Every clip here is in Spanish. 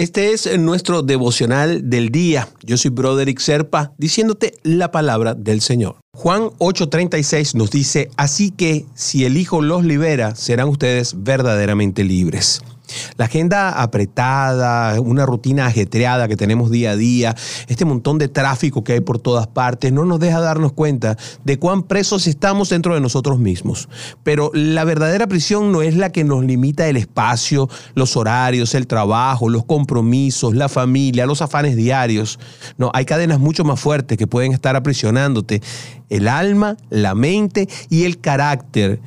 Este es nuestro devocional del día. Yo soy Broderick Serpa, diciéndote la palabra del Señor. Juan 8:36 nos dice, así que si el Hijo los libera, serán ustedes verdaderamente libres. La agenda apretada, una rutina ajetreada que tenemos día a día, este montón de tráfico que hay por todas partes, no nos deja darnos cuenta de cuán presos estamos dentro de nosotros mismos. Pero la verdadera prisión no es la que nos limita el espacio, los horarios, el trabajo, los compromisos, la familia, los afanes diarios. No, hay cadenas mucho más fuertes que pueden estar aprisionándote. El alma, la mente y el carácter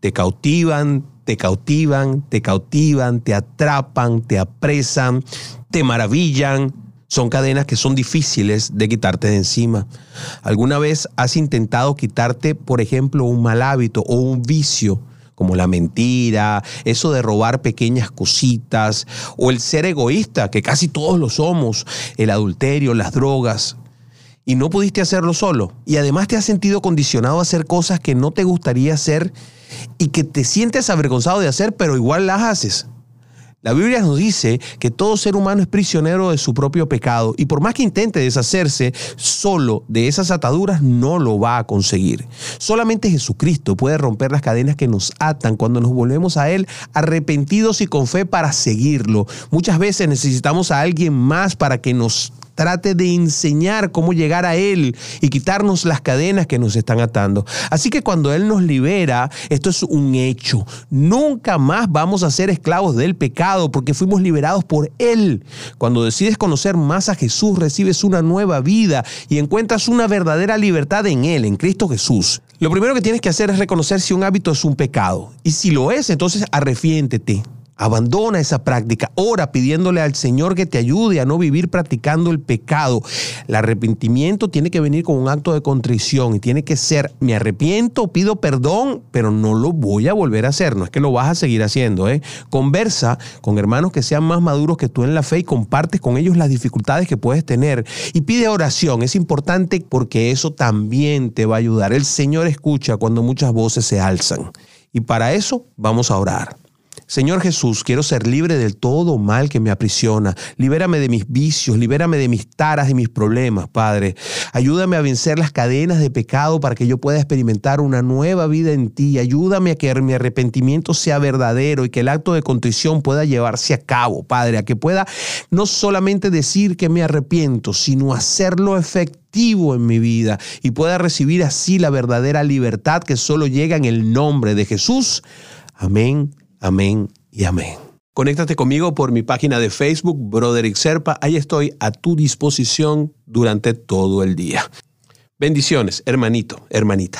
te cautivan, te cautivan, te cautivan, te atrapan, te apresan, te maravillan. Son cadenas que son difíciles de quitarte de encima. ¿Alguna vez has intentado quitarte, por ejemplo, un mal hábito o un vicio? como la mentira, eso de robar pequeñas cositas, o el ser egoísta, que casi todos lo somos, el adulterio, las drogas, y no pudiste hacerlo solo, y además te has sentido condicionado a hacer cosas que no te gustaría hacer y que te sientes avergonzado de hacer, pero igual las haces. La Biblia nos dice que todo ser humano es prisionero de su propio pecado y por más que intente deshacerse solo de esas ataduras, no lo va a conseguir. Solamente Jesucristo puede romper las cadenas que nos atan cuando nos volvemos a Él arrepentidos y con fe para seguirlo. Muchas veces necesitamos a alguien más para que nos trate de enseñar cómo llegar a Él y quitarnos las cadenas que nos están atando. Así que cuando Él nos libera, esto es un hecho. Nunca más vamos a ser esclavos del pecado porque fuimos liberados por Él. Cuando decides conocer más a Jesús, recibes una nueva vida y encuentras una verdadera libertad en Él, en Cristo Jesús. Lo primero que tienes que hacer es reconocer si un hábito es un pecado. Y si lo es, entonces arrepiéntete. Abandona esa práctica. Ora pidiéndole al Señor que te ayude a no vivir practicando el pecado. El arrepentimiento tiene que venir con un acto de contrición y tiene que ser, me arrepiento, pido perdón, pero no lo voy a volver a hacer. No es que lo vas a seguir haciendo. ¿eh? Conversa con hermanos que sean más maduros que tú en la fe y compartes con ellos las dificultades que puedes tener. Y pide oración. Es importante porque eso también te va a ayudar. El Señor escucha cuando muchas voces se alzan. Y para eso vamos a orar. Señor Jesús, quiero ser libre del todo mal que me aprisiona. Libérame de mis vicios, libérame de mis taras y mis problemas, Padre. Ayúdame a vencer las cadenas de pecado para que yo pueda experimentar una nueva vida en ti. Ayúdame a que mi arrepentimiento sea verdadero y que el acto de contrición pueda llevarse a cabo, Padre, a que pueda no solamente decir que me arrepiento, sino hacerlo efectivo en mi vida y pueda recibir así la verdadera libertad que solo llega en el nombre de Jesús. Amén Amén y amén. Conéctate conmigo por mi página de Facebook, Broderick Serpa. Ahí estoy a tu disposición durante todo el día. Bendiciones, hermanito, hermanita.